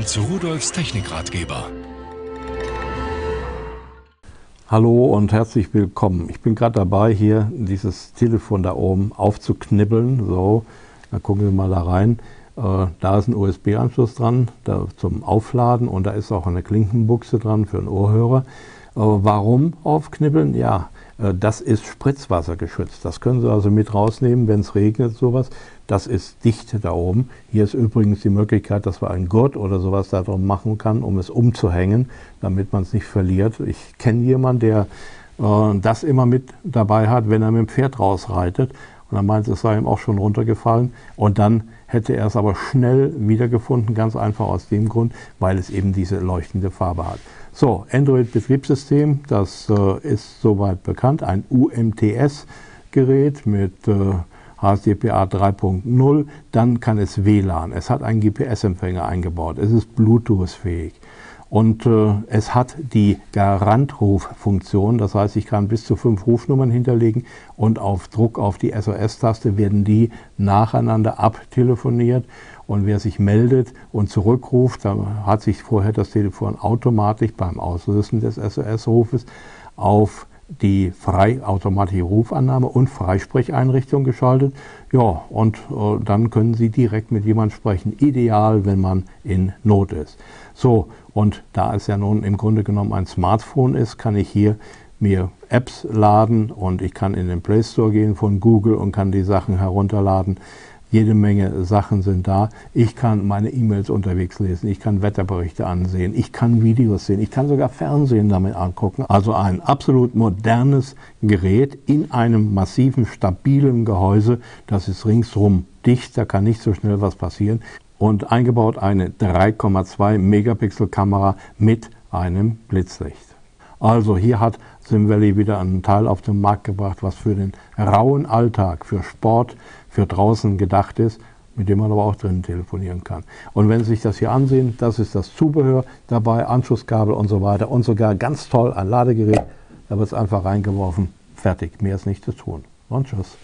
Willkommen zu Rudolfs Technikratgeber. Hallo und herzlich willkommen. Ich bin gerade dabei, hier dieses Telefon da oben aufzuknibbeln. So, dann gucken wir mal da rein. Äh, da ist ein USB-Anschluss dran da zum Aufladen und da ist auch eine Klinkenbuchse dran für einen Ohrhörer. Äh, warum aufknibbeln? Ja, das ist Spritzwasser geschützt. Das können Sie also mit rausnehmen, wenn es regnet, sowas. Das ist dicht da oben. Hier ist übrigens die Möglichkeit, dass man einen Gurt oder sowas da drum machen kann, um es umzuhängen, damit man es nicht verliert. Ich kenne jemanden, der äh, das immer mit dabei hat, wenn er mit dem Pferd rausreitet. Und er meint, es sei ihm auch schon runtergefallen. Und dann hätte er es aber schnell wiedergefunden, ganz einfach aus dem Grund, weil es eben diese leuchtende Farbe hat. So, Android-Betriebssystem, das äh, ist soweit bekannt, ein UMTS-Gerät mit äh, HSDPA 3.0, dann kann es WLAN, es hat einen GPS-Empfänger eingebaut, es ist Bluetooth-fähig und äh, es hat die Garantruffunktion, das heißt, ich kann bis zu fünf Rufnummern hinterlegen und auf Druck auf die SOS-Taste werden die nacheinander abtelefoniert. Und wer sich meldet und zurückruft, da hat sich vorher das Telefon automatisch beim Auslösen des SOS-Rufes auf die freiautomatische Rufannahme und Freisprecheinrichtung geschaltet. Ja, und äh, dann können Sie direkt mit jemandem sprechen. Ideal, wenn man in Not ist. So, und da es ja nun im Grunde genommen ein Smartphone ist, kann ich hier mir Apps laden und ich kann in den Play Store gehen von Google und kann die Sachen herunterladen. Jede Menge Sachen sind da. Ich kann meine E-Mails unterwegs lesen, ich kann Wetterberichte ansehen, ich kann Videos sehen, ich kann sogar Fernsehen damit angucken. Also ein absolut modernes Gerät in einem massiven, stabilen Gehäuse. Das ist ringsrum dicht, da kann nicht so schnell was passieren. Und eingebaut eine 3,2 Megapixel Kamera mit einem Blitzlicht. Also hier hat SimValley wieder einen Teil auf den Markt gebracht, was für den rauen Alltag, für Sport, für draußen gedacht ist, mit dem man aber auch drinnen telefonieren kann. Und wenn Sie sich das hier ansehen, das ist das Zubehör dabei, Anschlusskabel und so weiter und sogar ganz toll ein Ladegerät. Da wird es einfach reingeworfen, fertig, mehr ist nicht zu tun. Und tschüss.